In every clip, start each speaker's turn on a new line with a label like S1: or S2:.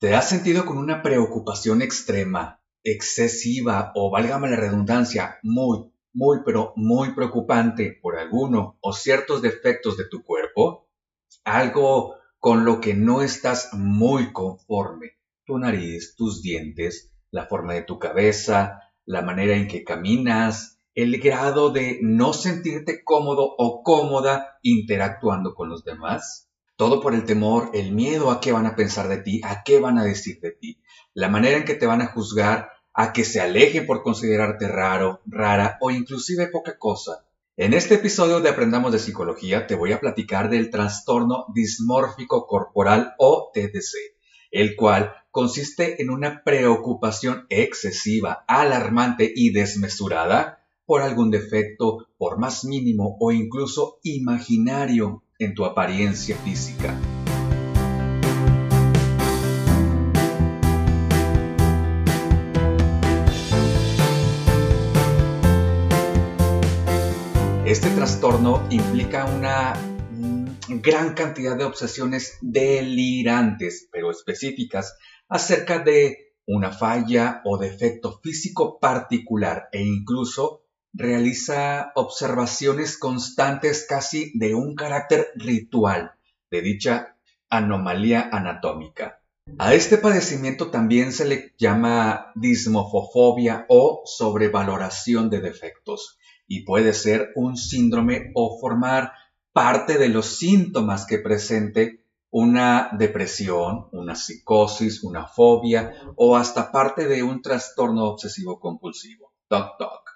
S1: ¿Te has sentido con una preocupación extrema, excesiva o, válgame la redundancia, muy, muy, pero muy preocupante por alguno o ciertos defectos de tu cuerpo? Algo con lo que no estás muy conforme. Tu nariz, tus dientes, la forma de tu cabeza, la manera en que caminas, el grado de no sentirte cómodo o cómoda interactuando con los demás. Todo por el temor, el miedo a qué van a pensar de ti, a qué van a decir de ti, la manera en que te van a juzgar, a que se aleje por considerarte raro, rara o inclusive poca cosa. En este episodio de Aprendamos de Psicología te voy a platicar del trastorno dismórfico corporal o TDC, el cual consiste en una preocupación excesiva, alarmante y desmesurada por algún defecto, por más mínimo o incluso imaginario en tu apariencia física. Este trastorno implica una mm, gran cantidad de obsesiones delirantes, pero específicas, acerca de una falla o defecto físico particular e incluso realiza observaciones constantes casi de un carácter ritual de dicha anomalía anatómica. A este padecimiento también se le llama dismofofobia o sobrevaloración de defectos y puede ser un síndrome o formar parte de los síntomas que presente una depresión, una psicosis, una fobia o hasta parte de un trastorno obsesivo compulsivo. Toc toc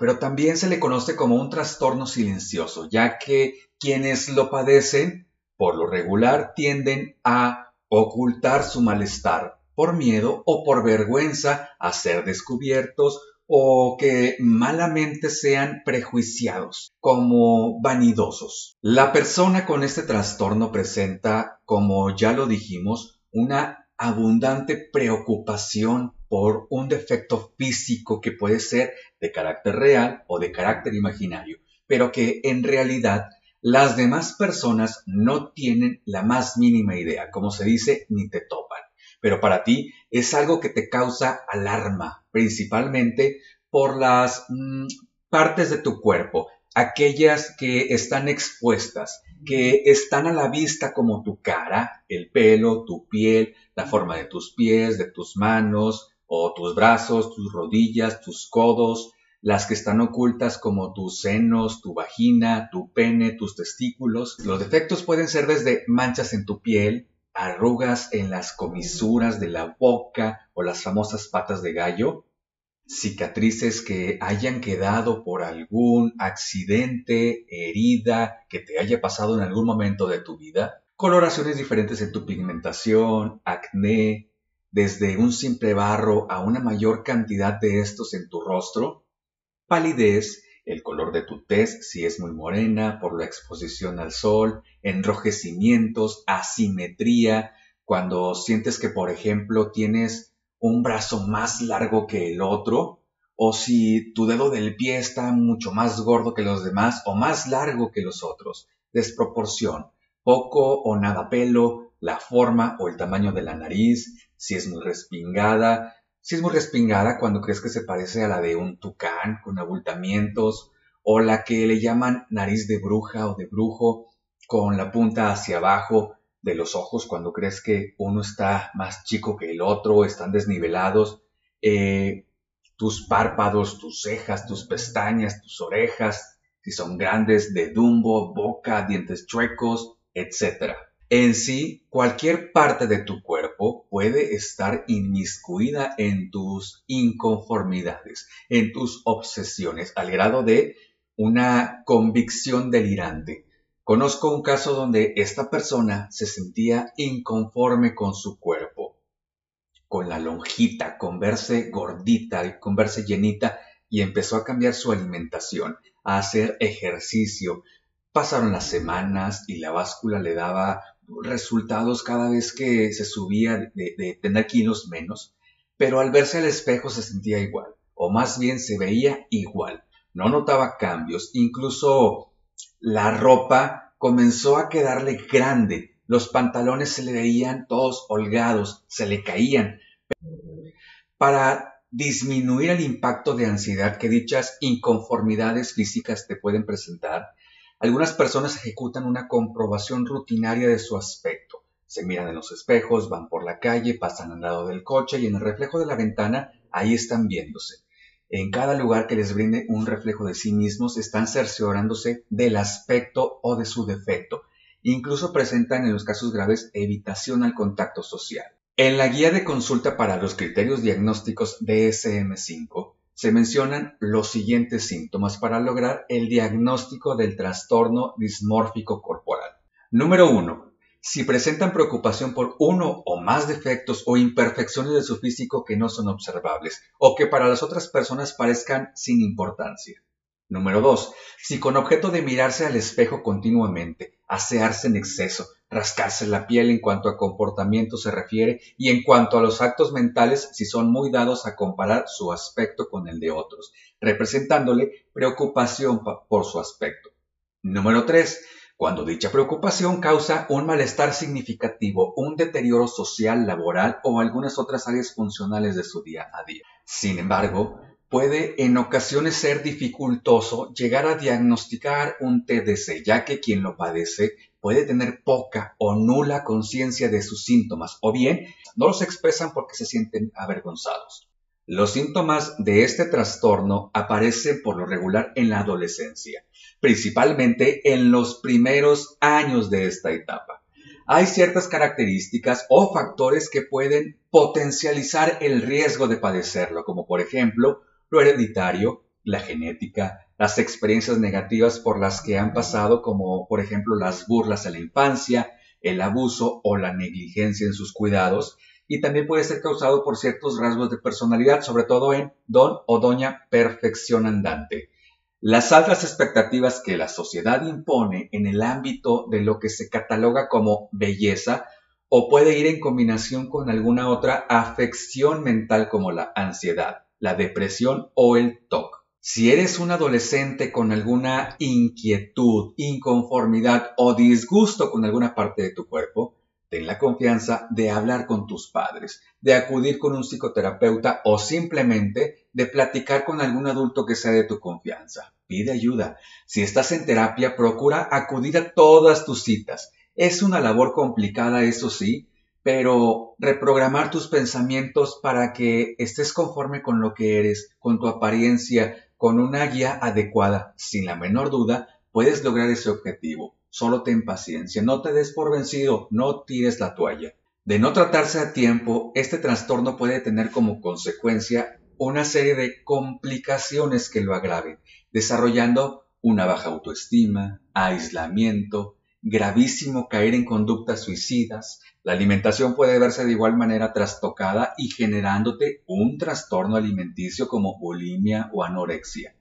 S1: pero también se le conoce como un trastorno silencioso, ya que quienes lo padecen, por lo regular, tienden a ocultar su malestar por miedo o por vergüenza a ser descubiertos o que malamente sean prejuiciados como vanidosos. La persona con este trastorno presenta, como ya lo dijimos, una abundante preocupación por un defecto físico que puede ser de carácter real o de carácter imaginario, pero que en realidad las demás personas no tienen la más mínima idea, como se dice, ni te topan. Pero para ti es algo que te causa alarma, principalmente por las mm, partes de tu cuerpo, aquellas que están expuestas, que están a la vista como tu cara, el pelo, tu piel, la forma de tus pies, de tus manos, o tus brazos, tus rodillas, tus codos, las que están ocultas como tus senos, tu vagina, tu pene, tus testículos. Los defectos pueden ser desde manchas en tu piel, arrugas en las comisuras de la boca o las famosas patas de gallo, cicatrices que hayan quedado por algún accidente, herida que te haya pasado en algún momento de tu vida, coloraciones diferentes en tu pigmentación, acné, desde un simple barro a una mayor cantidad de estos en tu rostro, palidez, el color de tu tez si es muy morena por la exposición al sol, enrojecimientos, asimetría, cuando sientes que por ejemplo tienes un brazo más largo que el otro, o si tu dedo del pie está mucho más gordo que los demás o más largo que los otros, desproporción, poco o nada pelo, la forma o el tamaño de la nariz, si es muy respingada, si es muy respingada cuando crees que se parece a la de un tucán con abultamientos, o la que le llaman nariz de bruja o de brujo, con la punta hacia abajo de los ojos cuando crees que uno está más chico que el otro, están desnivelados, eh, tus párpados, tus cejas, tus pestañas, tus orejas, si son grandes, de dumbo, boca, dientes chuecos, etc. En sí, cualquier parte de tu cuerpo puede estar inmiscuida en tus inconformidades, en tus obsesiones, al grado de una convicción delirante. Conozco un caso donde esta persona se sentía inconforme con su cuerpo, con la lonjita, con verse gordita, con verse llenita, y empezó a cambiar su alimentación, a hacer ejercicio. Pasaron las semanas y la báscula le daba resultados cada vez que se subía de, tener kilos menos, pero al verse al espejo se sentía igual, o más bien se veía igual, no notaba cambios, incluso la ropa comenzó a quedarle grande, los pantalones se le veían todos holgados, se le caían. Para disminuir el impacto de ansiedad que dichas inconformidades físicas te pueden presentar, algunas personas ejecutan una comprobación rutinaria de su aspecto. Se miran en los espejos, van por la calle, pasan al lado del coche y en el reflejo de la ventana ahí están viéndose. En cada lugar que les brinde un reflejo de sí mismos están cerciorándose del aspecto o de su defecto. Incluso presentan en los casos graves evitación al contacto social. En la guía de consulta para los criterios diagnósticos DSM5 se mencionan los siguientes síntomas para lograr el diagnóstico del trastorno dismórfico corporal. Número 1 si presentan preocupación por uno o más defectos o imperfecciones de su físico que no son observables o que para las otras personas parezcan sin importancia. Número 2. Si con objeto de mirarse al espejo continuamente, asearse en exceso, rascarse la piel en cuanto a comportamiento se refiere y en cuanto a los actos mentales si son muy dados a comparar su aspecto con el de otros, representándole preocupación por su aspecto. Número 3 cuando dicha preocupación causa un malestar significativo, un deterioro social, laboral o algunas otras áreas funcionales de su día a día. Sin embargo, puede en ocasiones ser dificultoso llegar a diagnosticar un TDC, ya que quien lo padece puede tener poca o nula conciencia de sus síntomas, o bien no los expresan porque se sienten avergonzados. Los síntomas de este trastorno aparecen por lo regular en la adolescencia, principalmente en los primeros años de esta etapa. Hay ciertas características o factores que pueden potencializar el riesgo de padecerlo, como por ejemplo lo hereditario, la genética, las experiencias negativas por las que han pasado, como por ejemplo las burlas en la infancia, el abuso o la negligencia en sus cuidados, y también puede ser causado por ciertos rasgos de personalidad, sobre todo en don o doña perfección andante. Las altas expectativas que la sociedad impone en el ámbito de lo que se cataloga como belleza o puede ir en combinación con alguna otra afección mental como la ansiedad, la depresión o el TOC. Si eres un adolescente con alguna inquietud, inconformidad o disgusto con alguna parte de tu cuerpo, Ten la confianza de hablar con tus padres, de acudir con un psicoterapeuta o simplemente de platicar con algún adulto que sea de tu confianza. Pide ayuda. Si estás en terapia, procura acudir a todas tus citas. Es una labor complicada, eso sí, pero reprogramar tus pensamientos para que estés conforme con lo que eres, con tu apariencia, con una guía adecuada, sin la menor duda, puedes lograr ese objetivo. Solo ten paciencia, no te des por vencido, no tires la toalla. De no tratarse a tiempo, este trastorno puede tener como consecuencia una serie de complicaciones que lo agraven, desarrollando una baja autoestima, aislamiento, gravísimo caer en conductas suicidas, la alimentación puede verse de igual manera trastocada y generándote un trastorno alimenticio como bulimia o anorexia.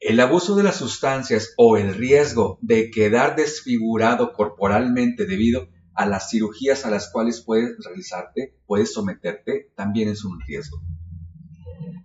S1: El abuso de las sustancias o el riesgo de quedar desfigurado corporalmente debido a las cirugías a las cuales puedes realizarte, puedes someterte, también es un riesgo.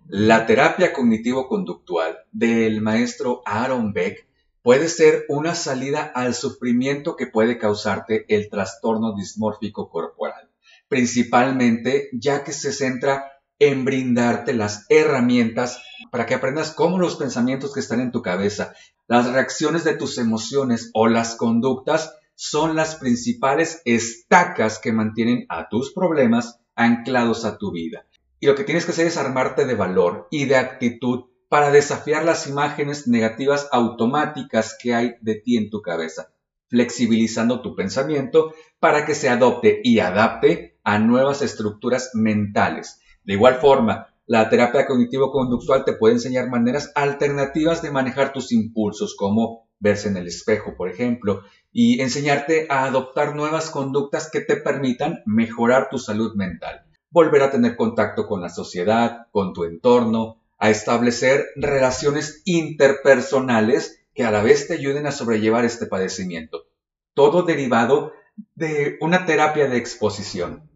S1: La terapia cognitivo-conductual del maestro Aaron Beck puede ser una salida al sufrimiento que puede causarte el trastorno dismórfico corporal, principalmente ya que se centra en brindarte las herramientas para que aprendas cómo los pensamientos que están en tu cabeza, las reacciones de tus emociones o las conductas son las principales estacas que mantienen a tus problemas anclados a tu vida. Y lo que tienes que hacer es armarte de valor y de actitud para desafiar las imágenes negativas automáticas que hay de ti en tu cabeza, flexibilizando tu pensamiento para que se adopte y adapte a nuevas estructuras mentales. De igual forma, la terapia cognitivo-conductual te puede enseñar maneras alternativas de manejar tus impulsos, como verse en el espejo, por ejemplo, y enseñarte a adoptar nuevas conductas que te permitan mejorar tu salud mental, volver a tener contacto con la sociedad, con tu entorno, a establecer relaciones interpersonales que a la vez te ayuden a sobrellevar este padecimiento. Todo derivado de una terapia de exposición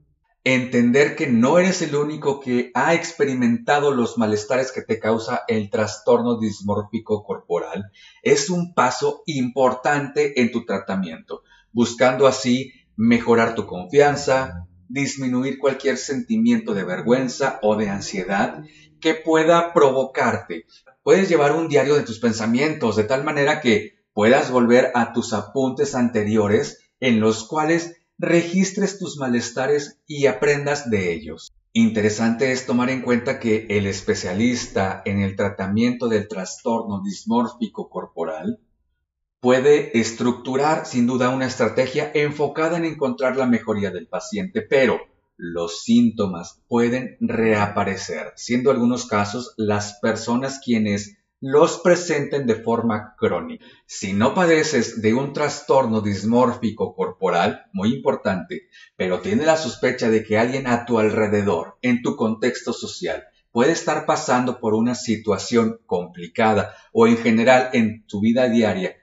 S1: entender que no eres el único que ha experimentado los malestares que te causa el trastorno dismórfico corporal es un paso importante en tu tratamiento, buscando así mejorar tu confianza, disminuir cualquier sentimiento de vergüenza o de ansiedad que pueda provocarte. Puedes llevar un diario de tus pensamientos de tal manera que puedas volver a tus apuntes anteriores en los cuales registres tus malestares y aprendas de ellos. Interesante es tomar en cuenta que el especialista en el tratamiento del trastorno dismórfico corporal puede estructurar sin duda una estrategia enfocada en encontrar la mejoría del paciente, pero los síntomas pueden reaparecer, siendo algunos casos las personas quienes los presenten de forma crónica. Si no padeces de un trastorno dismórfico corporal, muy importante, pero tienes la sospecha de que alguien a tu alrededor, en tu contexto social, puede estar pasando por una situación complicada o en general en tu vida diaria,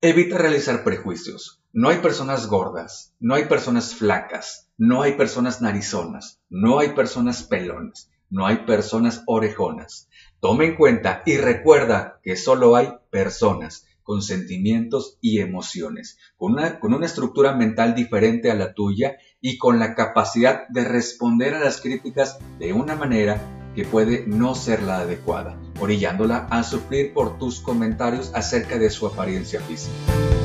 S1: evita realizar prejuicios. No hay personas gordas, no hay personas flacas, no hay personas narizonas, no hay personas pelonas, no hay personas orejonas. Tome en cuenta y recuerda que solo hay personas con sentimientos y emociones, con una, con una estructura mental diferente a la tuya y con la capacidad de responder a las críticas de una manera que puede no ser la adecuada, orillándola a sufrir por tus comentarios acerca de su apariencia física.